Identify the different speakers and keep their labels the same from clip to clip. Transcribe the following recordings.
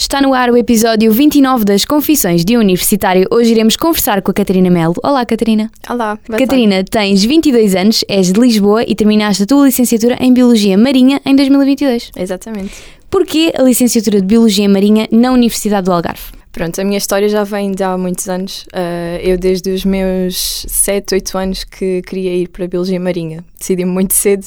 Speaker 1: Está no ar o episódio 29 das Confissões de um Universitário. Hoje iremos conversar com a Catarina Melo. Olá, Catarina.
Speaker 2: Olá,
Speaker 1: Catarina, tens 22 anos, és de Lisboa e terminaste a tua licenciatura em Biologia Marinha em 2022.
Speaker 2: tarde. Exatamente.
Speaker 1: Porquê a licenciatura de Biologia Marinha na Universidade do Algarve?
Speaker 2: Pronto, a minha história já vem de há muitos anos. Uh, eu, desde os meus 7, 8 anos, que queria ir para a Biologia Marinha. Decidi muito cedo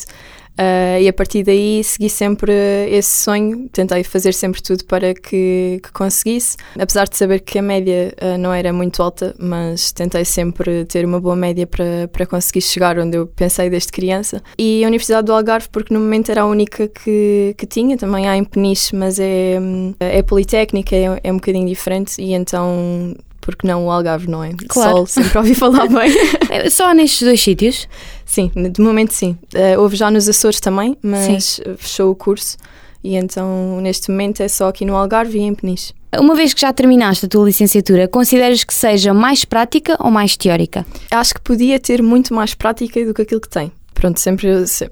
Speaker 2: uh, e a partir daí segui sempre esse sonho. Tentei fazer sempre tudo para que, que conseguisse. Apesar de saber que a média uh, não era muito alta, mas tentei sempre ter uma boa média para, para conseguir chegar onde eu pensei desde criança. E a Universidade do Algarve, porque no momento era a única que, que tinha, também há em Peniche, mas é, hum, é politécnica, é, é um bocadinho diferente e então. Porque não o Algarve, não é?
Speaker 1: Claro.
Speaker 2: Sol, sempre ouvi falar bem.
Speaker 1: É Só nestes dois sítios?
Speaker 2: Sim, de momento sim. Uh, houve já nos Açores também, mas fechou o curso e então neste momento é só aqui no Algarve e em Peniche.
Speaker 1: Uma vez que já terminaste a tua licenciatura, consideras que seja mais prática ou mais teórica?
Speaker 2: Acho que podia ter muito mais prática do que aquilo que tem. Pronto, sempre, se-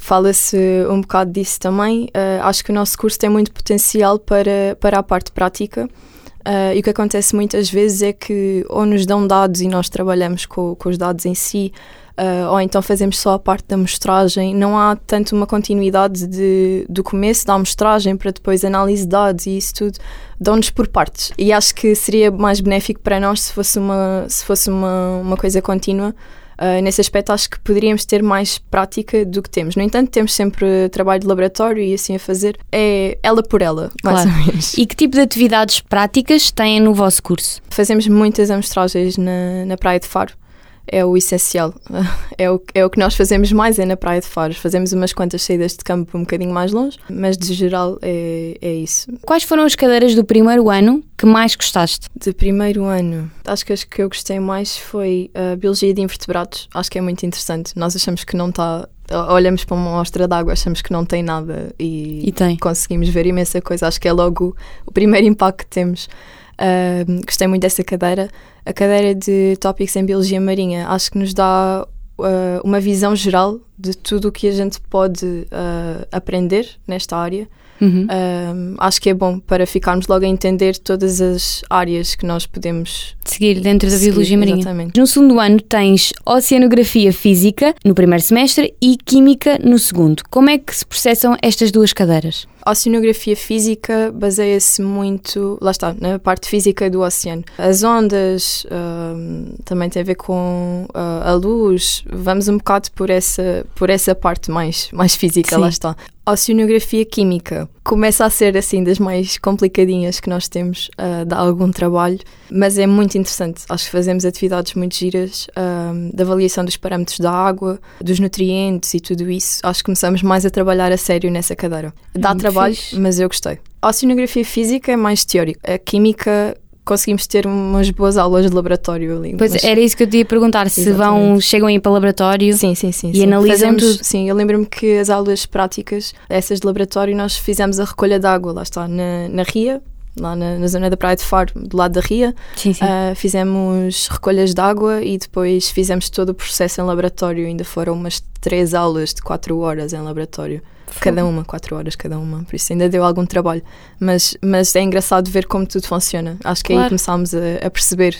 Speaker 2: fala-se um bocado disso também. Uh, acho que o nosso curso tem muito potencial para, para a parte prática. Uh, e o que acontece muitas vezes é que ou nos dão dados e nós trabalhamos com, com os dados em si, uh, ou então fazemos só a parte da amostragem. Não há tanto uma continuidade de, do começo da amostragem para depois análise de dados e isso tudo dão-nos por partes. E acho que seria mais benéfico para nós se fosse uma, se fosse uma, uma coisa contínua. Uh, nesse aspecto, acho que poderíamos ter mais prática do que temos. No entanto, temos sempre trabalho de laboratório e assim a fazer. É ela por ela, mais
Speaker 1: Claro.
Speaker 2: ou menos.
Speaker 1: E que tipo de atividades práticas têm no vosso curso?
Speaker 2: Fazemos muitas amostragens na, na Praia de Faro. É o essencial. É o, é o que nós fazemos mais, é na Praia de Faro. Fazemos umas quantas saídas de campo um bocadinho mais longe, mas de geral é, é isso.
Speaker 1: Quais foram as cadeiras do primeiro ano que mais gostaste?
Speaker 2: De primeiro ano, acho que as que eu gostei mais foi a Biologia de Invertebrados. Acho que é muito interessante. Nós achamos que não está. Olhamos para uma amostra de água, achamos que não tem nada e,
Speaker 1: E tem.
Speaker 2: conseguimos ver imensa coisa. Acho que é logo o primeiro impacto que temos. Ahm, gostei muito dessa cadeira. A cadeira de tópicos em Biologia Marinha acho que nos dá ah, uma visão geral de tudo o que a gente pode ah, aprender nesta área.
Speaker 1: Uhum.
Speaker 2: Um, acho que é bom para ficarmos logo a entender todas as áreas que nós podemos
Speaker 1: Seguir dentro da
Speaker 2: seguir,
Speaker 1: Biologia Marinha.
Speaker 2: Exatamente.
Speaker 1: No segundo ano tens Oceanografia Física no primeiro semestre e Química no segundo. Como é que se processam estas duas cadeiras?
Speaker 2: A oceanografia física baseia-se muito, lá está, na parte física do oceano. As ondas um, também tem a ver com uh, a luz, vamos um bocado por essa, por essa parte mais, mais física,
Speaker 1: Sim.
Speaker 2: lá está. A oceanografia química começa a ser assim das mais complicadinhas que nós temos, uh, dá algum trabalho, mas é muito interessante. Acho que fazemos atividades muito giras um, da avaliação dos parâmetros da água, dos nutrientes e tudo isso. Acho que começamos mais a trabalhar a sério nessa cadeira. Dá
Speaker 1: muito
Speaker 2: trabalho,
Speaker 1: fixe.
Speaker 2: mas eu gostei. A oceanografia física é mais teórica. A química conseguimos ter umas boas aulas de laboratório ali.
Speaker 1: Pois
Speaker 2: mas-
Speaker 1: era isso que eu te ia perguntar, se vão, chegam a ir para o laboratório.
Speaker 2: Sim, sim, sim.
Speaker 1: E
Speaker 2: sim.
Speaker 1: analisam
Speaker 2: Fazemos-
Speaker 1: tudo.
Speaker 2: Sim, eu lembro-me que as aulas práticas, essas de laboratório, nós fizemos a recolha de água, lá está, na, na Ria, lá na, na zona da Praia de Faro, do lado da Ria.
Speaker 1: Sim, sim.
Speaker 2: Ah, fizemos recolhas de água e depois fizemos todo o processo em laboratório. Ainda foram umas três aulas de quatro horas em laboratório. Cada uma, quatro horas cada uma. Por isso ainda deu algum trabalho. Mas, mas é engraçado ver como tudo funciona. Acho que aí
Speaker 1: Claro.
Speaker 2: começámos a, a perceber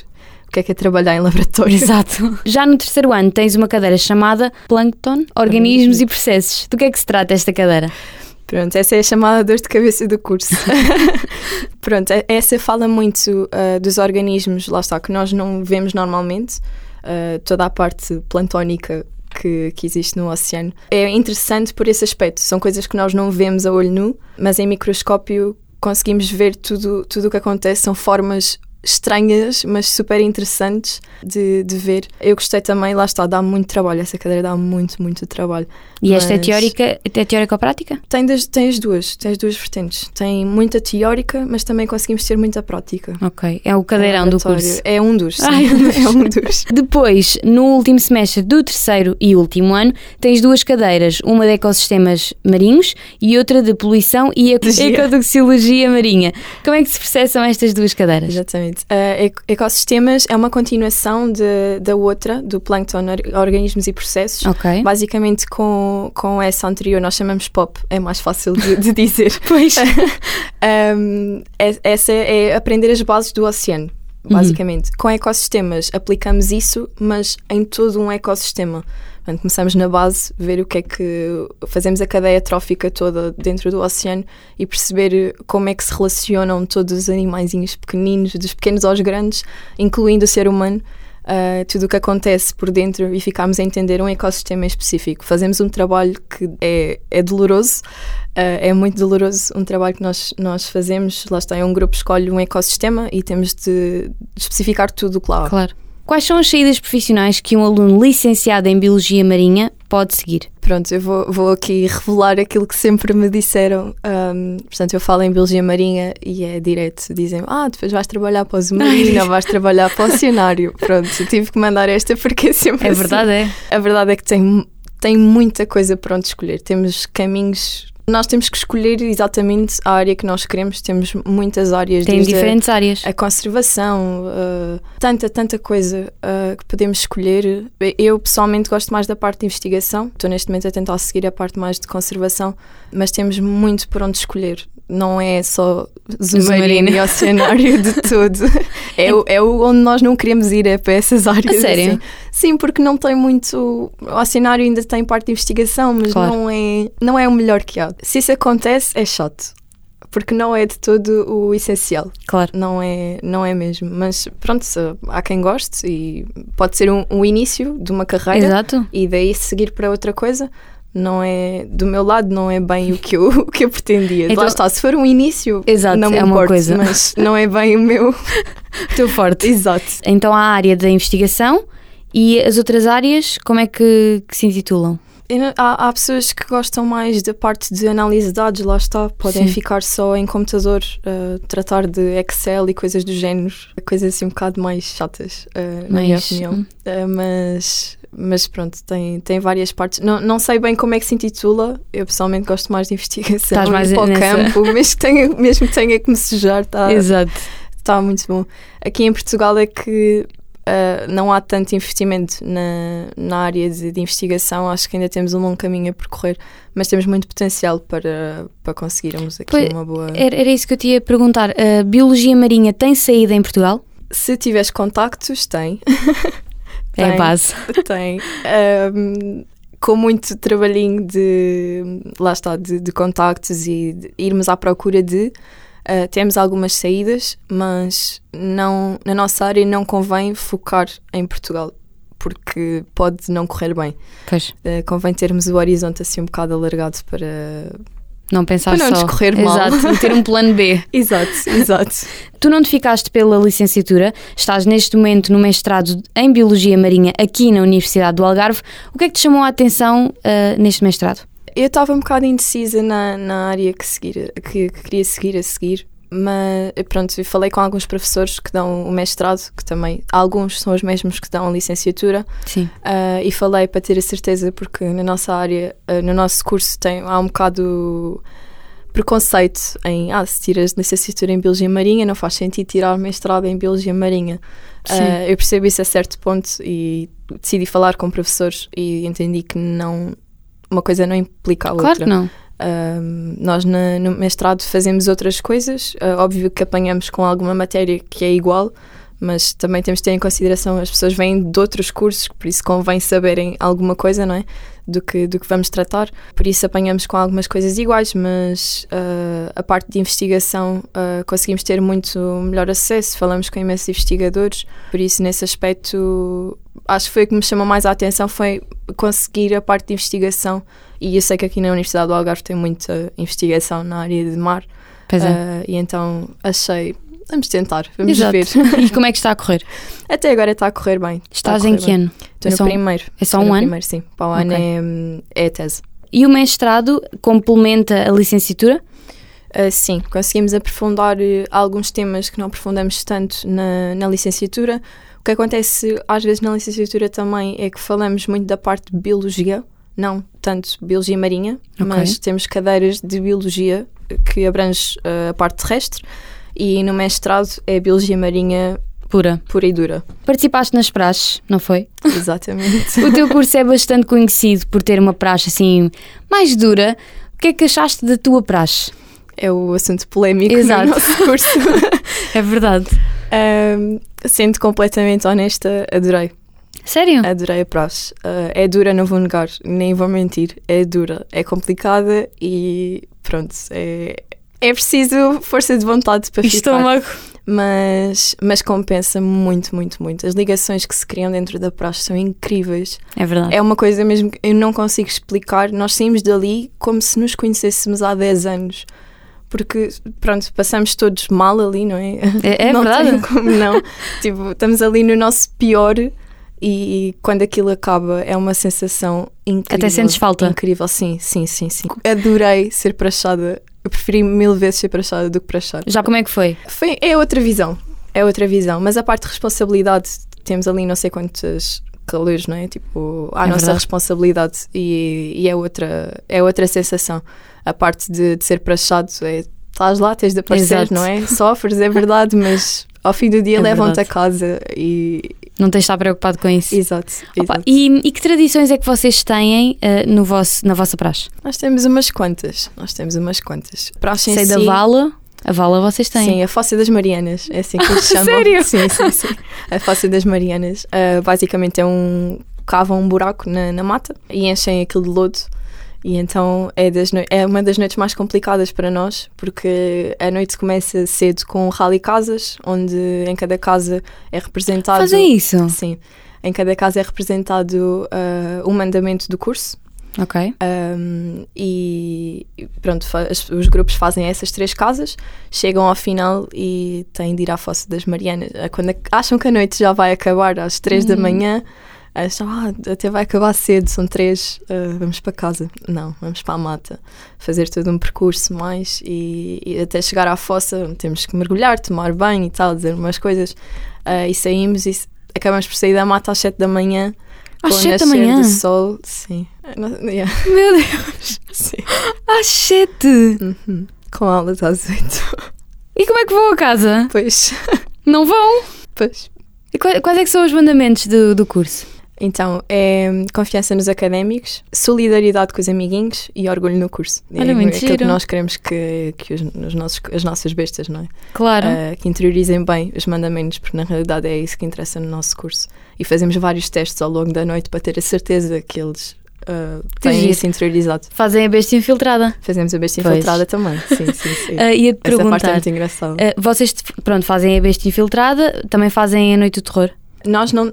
Speaker 2: o que é que é trabalhar em laboratório.
Speaker 1: Exato. Já no terceiro ano tens uma cadeira chamada Plankton, Organismos e Processos. Do que é que se trata esta cadeira?
Speaker 2: Pronto, essa é a chamada dor de cabeça do curso. Pronto, essa fala muito ah, dos organismos, lá está, que nós não vemos normalmente, ah, toda a parte plantónica que, que existe no oceano. É interessante por esse aspecto, são coisas que nós não vemos a olho nu, mas em microscópio conseguimos ver tudo tudo o que acontece, são formas estranhas, mas super interessantes de, de ver. Eu gostei também, lá está, dá muito trabalho. Essa cadeira dá muito, muito trabalho.
Speaker 1: E esta é
Speaker 2: Mas-
Speaker 1: teórica, é teórica ou prática?
Speaker 2: Tem, das, tem as duas, tem as duas vertentes. Tem muita teórica, mas também conseguimos ter muita prática.
Speaker 1: Ok, é o cadeirão do
Speaker 2: Laboratório.
Speaker 1: curso.
Speaker 2: É um dos, sim.
Speaker 1: Ai,
Speaker 2: é um dos.
Speaker 1: Depois, no último semestre do terceiro e último ano, tens duas cadeiras, uma de ecossistemas marinhos e outra de poluição e ecotoxicologia marinha. Como é que se processam estas duas cadeiras?
Speaker 2: Exatamente. Uh, eco- ecossistemas é uma continuação de, da outra, do plâncton, or- organismos e processos.
Speaker 1: Ok.
Speaker 2: Basicamente, com, com essa anterior, nós chamamos POP, é mais fácil de, de dizer.
Speaker 1: Pois.
Speaker 2: Um, é- essa é aprender as bases do oceano, basicamente. Com ecossistemas, aplicamos isso, mas em todo um ecossistema. Portanto, começamos na base, ver o que é que. fazemos a cadeia trófica toda dentro do oceano e perceber como é que se relacionam todos os animaizinhos pequeninos, dos pequenos aos grandes, incluindo o ser humano. uh, tudo o que acontece por dentro e ficamos a entender um ecossistema em específico. Fazemos um trabalho que é, é doloroso, uh, é muito doloroso um trabalho que nós, nós fazemos. Lá está, é um grupo escolhe um ecossistema e temos de especificar tudo o que lá.
Speaker 1: Claro. Quais são as saídas profissionais que um aluno licenciado em Biologia Marinha pode seguir?
Speaker 2: Pronto, eu vou, vou aqui revelar aquilo que sempre me disseram. Um, portanto, eu falo em Biologia Marinha e é direto. Dizem ah, depois vais trabalhar para o Zumarina, vais trabalhar para o Oceanário. Pronto, tive que mandar esta porque é sempre
Speaker 1: É
Speaker 2: assim.
Speaker 1: verdade, é?
Speaker 2: A verdade é que tem, tem muita coisa para onde escolher. Temos caminhos. Nós temos que escolher exatamente a área que nós queremos. Temos muitas áreas.
Speaker 1: Tem
Speaker 2: desde a-
Speaker 1: diferentes áreas.
Speaker 2: a conservação, uh, tanta, tanta coisa uh, que podemos escolher. Eu pessoalmente gosto mais da parte de investigação, estou neste momento a tentar seguir a parte mais de conservação, mas temos muito por onde escolher. Não é só
Speaker 1: Submarino.
Speaker 2: e oceanário de tudo. É, o- é o onde nós não queremos ir, é para essas áreas.
Speaker 1: A sério?
Speaker 2: assim. Sim, porque não tem muito. O oceanário ainda tem parte de investigação, mas
Speaker 1: Claro.
Speaker 2: não, é, não é o melhor que há. Se isso acontece, é chato. Porque não é de todo o essencial
Speaker 1: Claro.
Speaker 2: não é, não é mesmo. Mas pronto, se- há quem goste e pode ser um, um início de uma carreira
Speaker 1: Exato.
Speaker 2: e daí seguir para outra coisa. Não é, do meu lado, não é bem o que eu, o que eu pretendia.
Speaker 1: Então-
Speaker 2: Lá está, se for um início,
Speaker 1: Exato,
Speaker 2: não me
Speaker 1: é uma
Speaker 2: importo,
Speaker 1: coisa.
Speaker 2: mas não é bem o meu.
Speaker 1: Teu forte.
Speaker 2: Exato.
Speaker 1: Então há a área da investigação e as outras áreas, como é que, que se intitulam?
Speaker 2: Há, há pessoas que gostam mais da parte de análise de dados, lá está, podem
Speaker 1: Sim.
Speaker 2: ficar só em computador, uh, tratar de Excel e coisas do género, coisas assim um bocado mais chatas, uh, na minha opinião.
Speaker 1: hum.
Speaker 2: Uh, mas, mas pronto, tem, tem várias partes. Não, não sei bem como é que se intitula, eu pessoalmente gosto mais de investigação
Speaker 1: Estás mais
Speaker 2: para o
Speaker 1: nessa-
Speaker 2: campo, mesmo que tenha, mesmo que, tenha que me sujar, está
Speaker 1: Exato.
Speaker 2: tá muito bom. Aqui em Portugal é que uh, não há tanto investimento na, na área de, de investigação, acho que ainda temos um longo caminho a percorrer, mas temos muito potencial para, para conseguirmos aqui
Speaker 1: Pois,
Speaker 2: uma boa.
Speaker 1: Era, era isso que eu te ia perguntar. A Biologia Marinha tem saída em Portugal?
Speaker 2: Se tiveres contactos, tem.
Speaker 1: É a
Speaker 2: Tem.
Speaker 1: base.
Speaker 2: tem. Um, com muito trabalhinho de lá está, de, de contactos e de irmos à procura de uh, temos algumas saídas, mas não, na nossa área não convém focar em Portugal, porque pode não correr bem.
Speaker 1: Pois,
Speaker 2: Uh, convém termos o horizonte assim um bocado alargado para.
Speaker 1: não pensar
Speaker 2: Para não
Speaker 1: só.
Speaker 2: correr mal.
Speaker 1: Exato, e ter um plano B.
Speaker 2: Exato, exato.
Speaker 1: Tu não te ficaste pela licenciatura, estás neste momento no mestrado em Biologia Marinha aqui na Universidade do Algarve. O que é que te chamou a atenção ah, neste mestrado?
Speaker 2: Eu estava um bocado indecisa na, na área que, seguir, que, que queria seguir a seguir, mas pronto, eu falei com alguns professores que dão o mestrado, que também alguns são os mesmos que dão a licenciatura,
Speaker 1: Sim.
Speaker 2: ah, e falei para ter a certeza, porque na nossa área, ah, no nosso curso, tem, há um bocado preconceito em ah, se tiras licenciatura em Biologia Marinha, não faz sentido tirar mestrado em Biologia Marinha. Ah, eu percebi isso a certo ponto e decidi falar com professores e entendi que não uma coisa não implica a outra.
Speaker 1: Claro que não.
Speaker 2: Um, nós na- no mestrado fazemos outras coisas, uh, óbvio que apanhamos com alguma matéria que é igual, mas também temos de ter em consideração as pessoas vêm de outros cursos, por isso convém saberem alguma coisa, não é? Do que, do que vamos tratar. Por isso apanhamos com algumas coisas iguais, mas uh, a parte de investigação uh, conseguimos ter muito melhor acesso, falamos com imensos investigadores, por isso nesse aspecto acho que foi o que me chamou mais a atenção foi conseguir a parte de investigação e eu sei que aqui na Universidade do Algarve tem muita investigação na área de mar
Speaker 1: Pois é.
Speaker 2: ah, e então achei Vamos tentar, vamos
Speaker 1: Exato.
Speaker 2: ver.
Speaker 1: E como é que está a correr?
Speaker 2: Até agora está a correr bem.
Speaker 1: Estás
Speaker 2: correr
Speaker 1: em que
Speaker 2: bem.
Speaker 1: ano?
Speaker 2: Estou
Speaker 1: É
Speaker 2: no
Speaker 1: só
Speaker 2: primeiro.
Speaker 1: É só
Speaker 2: Estou
Speaker 1: um
Speaker 2: no
Speaker 1: ano?
Speaker 2: primeiro, sim. Para o ano
Speaker 1: Ok.
Speaker 2: é, é a tese.
Speaker 1: E o mestrado complementa a licenciatura?
Speaker 2: Uh, sim, conseguimos aprofundar uh, alguns temas que não aprofundamos tanto na, na licenciatura. O que acontece às vezes na licenciatura também é que falamos muito da parte de biologia, não tanto biologia marinha,
Speaker 1: Ok.
Speaker 2: mas temos cadeiras de biologia que abrange uh, a parte terrestre e no mestrado é biologia marinha
Speaker 1: Pura.
Speaker 2: pura e dura.
Speaker 1: Participaste nas praxes, não foi?
Speaker 2: Exatamente.
Speaker 1: O teu curso é bastante conhecido por ter uma praxe assim mais dura. O que é que achaste da tua praxe?
Speaker 2: é o assunto polémico
Speaker 1: Exato.
Speaker 2: no nosso curso.
Speaker 1: É verdade.
Speaker 2: Um, sendo completamente honesta, adorei.
Speaker 1: Sério?
Speaker 2: Adorei a praxe. Uh, é dura, não vou negar, nem vou mentir. É dura, é complicada e pronto, é, é preciso força de vontade para ficar.
Speaker 1: Estômago.
Speaker 2: Mas, mas compensa muito, muito, muito. As ligações que se criam dentro da praxe são incríveis.
Speaker 1: É verdade.
Speaker 2: É uma coisa mesmo que eu não consigo explicar. Nós saímos dali como se nos conhecêssemos há 10 anos. Porque, pronto, passamos todos mal ali, não é?
Speaker 1: É, é
Speaker 2: não
Speaker 1: verdade.
Speaker 2: como não. tipo, estamos ali no nosso pior e quando aquilo acaba é uma sensação incrível.
Speaker 1: Até sentes falta.
Speaker 2: Incrível, sim, sim, sim, sim. Adorei ser prachada. Eu preferi mil vezes ser prachada do que prachar.
Speaker 1: Já como é que foi?
Speaker 2: Foi, é outra visão. É outra visão. Mas a parte de responsabilidade, temos ali não sei quantas calores, não é? Tipo, a
Speaker 1: É
Speaker 2: nossa
Speaker 1: verdade.
Speaker 2: responsabilidade e, e é, outra, é outra sensação. A parte de, de ser prachado é. Estás lá, tens de aparecer,
Speaker 1: Exato.
Speaker 2: não é? Sofres, é verdade, mas ao fim do dia
Speaker 1: É
Speaker 2: levam-te a casa e.
Speaker 1: Não tens de estar preocupado com isso?
Speaker 2: Exato.
Speaker 1: Opa,
Speaker 2: exato.
Speaker 1: e, e que tradições é que vocês têm eh, no vosso, na vossa praxe?
Speaker 2: Nós temos umas quantas. Nós temos umas quantas. Praxe em
Speaker 1: Sei da
Speaker 2: si-
Speaker 1: vala. A vala vocês têm.
Speaker 2: Sim, a Fossa das Marianas, é assim que eles chamam.
Speaker 1: Sério?
Speaker 2: Sim, sim, sim. A Fossa das Marianas. ah, basicamente é um. cavam um buraco na, na mata e enchem aquilo de lodo. E então é, é uma das noites mais complicadas para nós, porque a noite começa cedo com rally casas, onde em cada casa é representado.
Speaker 1: Fazem isso?
Speaker 2: Sim. Em cada casa é representado ah, o mandamento do curso.
Speaker 1: Ok.
Speaker 2: Um, e pronto, os grupos fazem essas três casas, chegam ao final e têm de ir à Fossa das Marianas. Ah, Quando acham que a noite já vai acabar às três da manhã, acham, ah, até vai acabar cedo, são três, ah, vamos para casa. Não, vamos para a mata, fazer todo um percurso mais e, e até chegar à fossa temos que mergulhar, tomar banho e tal, dizer umas coisas. Ah, e saímos e acabamos por sair da mata às sete da manhã.
Speaker 1: Às sete da manhã?
Speaker 2: do sol, sim. Não- yeah,
Speaker 1: Meu Deus!
Speaker 2: sim.
Speaker 1: Às sete!
Speaker 2: Uhum. Com aulas às oito.
Speaker 1: E como é que vão a casa?
Speaker 2: Pois,
Speaker 1: Não vão?
Speaker 2: pois.
Speaker 1: E quais, quais é que são os mandamentos do, do curso?
Speaker 2: Então, é confiança nos académicos, solidariedade com os amiguinhos e orgulho no curso.
Speaker 1: Olha,
Speaker 2: é
Speaker 1: muito
Speaker 2: aquilo que nós queremos que, que os, os nossos, as nossas bestas, não é?
Speaker 1: Claro.
Speaker 2: Ah, que interiorizem bem os mandamentos, porque na realidade é isso que interessa no nosso curso. E fazemos vários testes ao longo da noite para ter a certeza que eles ah, têm isso interiorizado.
Speaker 1: Fazem a besta infiltrada.
Speaker 2: Fazemos a besta
Speaker 1: Pois.
Speaker 2: infiltrada também. Sim, sim, sim.
Speaker 1: Ia-te
Speaker 2: Essa parte é muito engraçada.
Speaker 1: ah, vocês, pronto, fazem a besta infiltrada, também fazem a noite do terror.
Speaker 2: Nós não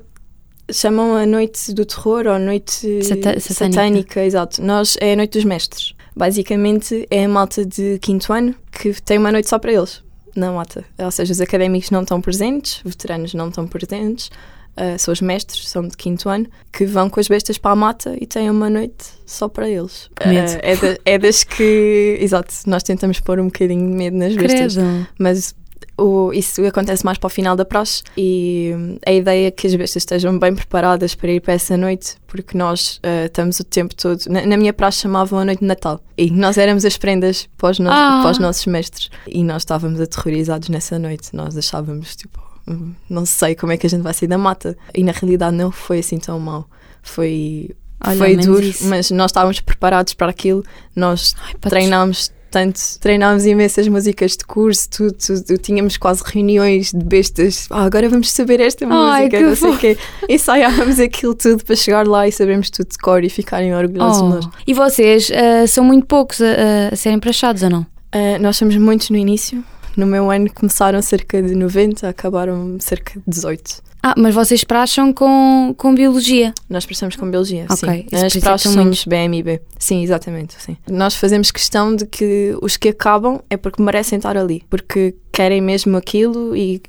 Speaker 2: chamam a noite do terror ou a noite
Speaker 1: Sata- satânica.
Speaker 2: satânica. exato. Nós é a noite dos mestres. Basicamente é a malta de quinto ano que tem uma noite só para eles na mata. Ou seja, os académicos não estão presentes, veteranos não estão presentes, ah, são os mestres, são de quinto ano, que vão com as bestas para a mata e têm uma noite só para eles. Ah, é, da- é das que, exato, nós tentamos pôr um bocadinho de medo nas bestas
Speaker 1: Credo.
Speaker 2: mas o, isso acontece mais para o final da praxe e hum, a ideia é que as bestas estejam bem preparadas para ir para essa noite, porque nós ah, estamos o tempo todo. Na, na minha praxe chamavam a noite de Natal e nós éramos as prendas para os, no-
Speaker 1: Ah.
Speaker 2: para os nossos mestres e nós estávamos aterrorizados nessa noite. Nós achávamos tipo, hum, não sei como é que a gente vai sair da mata e na realidade não foi assim tão mal. Foi.
Speaker 1: Olha,
Speaker 2: foi duro,
Speaker 1: isso.
Speaker 2: mas nós estávamos preparados para aquilo. Nós
Speaker 1: Pá,
Speaker 2: treinámos tanto, treinámos imensas músicas de curso, tudo, tudo. tínhamos quase reuniões de bestas. Ah, agora vamos saber esta
Speaker 1: Ai,
Speaker 2: música, não sei o quê. Ensaiávamos aquilo tudo para chegar lá e sabermos tudo de cor e ficarem orgulhosos de nós.
Speaker 1: Oh. E vocês ah, são muito poucos a, a serem praxados ou não?
Speaker 2: Ah, nós somos muitos no início. No meu ano começaram cerca de 90, acabaram cerca de 18.
Speaker 1: Ah, mas vocês praxam com, com biologia.
Speaker 2: Nós prestamos com biologia,
Speaker 1: Ok,
Speaker 2: sim. As
Speaker 1: é tão
Speaker 2: somos BMIB. Sim, exatamente, sim. Nós fazemos questão de que os que acabam é porque merecem estar ali, porque querem mesmo aquilo e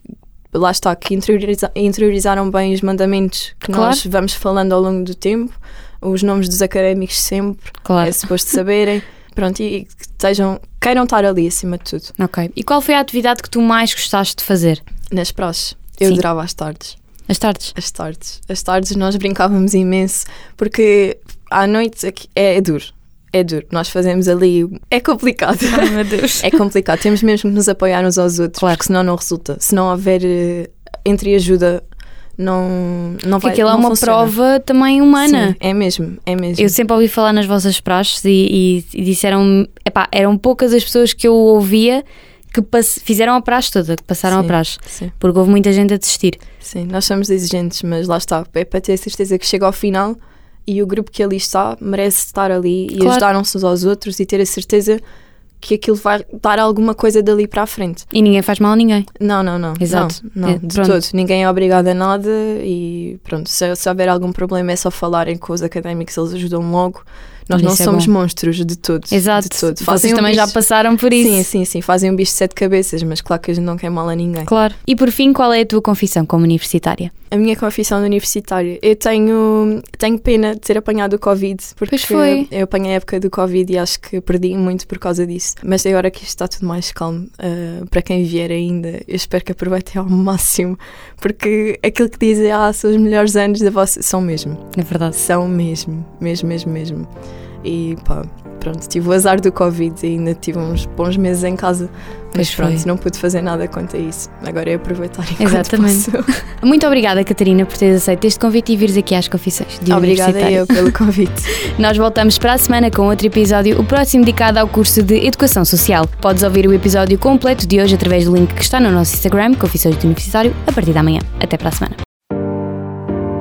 Speaker 2: lá está, que interioriza- interiorizaram bem os mandamentos que
Speaker 1: Claro.
Speaker 2: nós vamos falando ao longo do tempo, os nomes dos académicos sempre,
Speaker 1: Claro.
Speaker 2: é suposto saberem. Pronto, e que estejam, queiram estar ali acima de tudo.
Speaker 1: Ok. E qual foi a atividade que tu mais gostaste de fazer?
Speaker 2: Nas praxes, eu
Speaker 1: Sim.
Speaker 2: adorava as tardes.
Speaker 1: As tardes?
Speaker 2: As tardes. As tardes nós brincávamos imenso, porque à noite aqui- é, é duro. É duro. Nós fazemos ali. É complicado.
Speaker 1: Ai meu Deus.
Speaker 2: É complicado. Temos mesmo que nos apoiar uns aos outros,
Speaker 1: Claro.
Speaker 2: porque senão não resulta. Se não houver eh, entre ajuda, não, não vai
Speaker 1: aquilo é
Speaker 2: não
Speaker 1: uma
Speaker 2: funciona.
Speaker 1: prova também humana.
Speaker 2: Sim, é mesmo. É mesmo.
Speaker 1: Eu sempre ouvi falar nas vossas praxes e, e, e disseram epá, eram poucas as pessoas que eu ouvia que fizeram a praxe toda, que passaram a
Speaker 2: Sim.
Speaker 1: praxe,
Speaker 2: Sim,
Speaker 1: porque houve muita gente a desistir.
Speaker 2: sim. Nós somos exigentes, mas lá está. É para ter a certeza que chega ao final e o grupo que ali está merece estar ali e
Speaker 1: Claro.
Speaker 2: ajudar uns aos outros e ter a certeza que aquilo vai dar alguma coisa dali para a frente.
Speaker 1: E ninguém faz mal a ninguém.
Speaker 2: Não, não, não.
Speaker 1: Exato.
Speaker 2: Não,
Speaker 1: É,
Speaker 2: não, de
Speaker 1: pronto.
Speaker 2: todo. Ninguém é obrigado a nada e pronto, se, se houver algum problema é só falarem com os académicos, eles ajudam logo. Nós
Speaker 1: Isso
Speaker 2: não
Speaker 1: é
Speaker 2: somos
Speaker 1: bom.
Speaker 2: monstros de todo.
Speaker 1: Exato.
Speaker 2: De todo.
Speaker 1: Vocês
Speaker 2: um
Speaker 1: também já
Speaker 2: bicho-
Speaker 1: passaram por isso.
Speaker 2: Sim, sim, sim. Fazem um bicho de sete cabeças, mas claro que a gente não quer mal a ninguém.
Speaker 1: Claro. E por fim, qual é a tua confissão como universitária?
Speaker 2: A minha confissão de universitária, eu tenho, tenho pena de ter apanhado o Covid, porque
Speaker 1: Pois foi.
Speaker 2: eu apanhei a época do Covid e acho que perdi muito por causa disso. Mas agora que isto está tudo mais calmo, ah, para quem vier ainda, eu espero que aproveitem ao máximo, porque aquilo que dizem, ah, são os melhores anos da vossa. são mesmo.
Speaker 1: Na verdade.
Speaker 2: São mesmo, mesmo, mesmo, mesmo. E pá, pronto, tive o azar do Covid e ainda tive uns bons meses em casa.
Speaker 1: Pois
Speaker 2: Mas pronto,
Speaker 1: foi.
Speaker 2: não pude fazer nada quanto a isso. Agora é aproveitar
Speaker 1: Exatamente.
Speaker 2: posso.
Speaker 1: Muito obrigada, Catarina, por teres aceito este convite e vires aqui às confissões de
Speaker 2: Obrigada eu pelo convite.
Speaker 1: Nós voltamos para a semana com outro episódio, o próximo dedicado ao curso de Educação Social. Podes ouvir o episódio completo de hoje através do link que está no nosso Instagram, Confissões de Universitário, a partir da manhã. Até para a semana.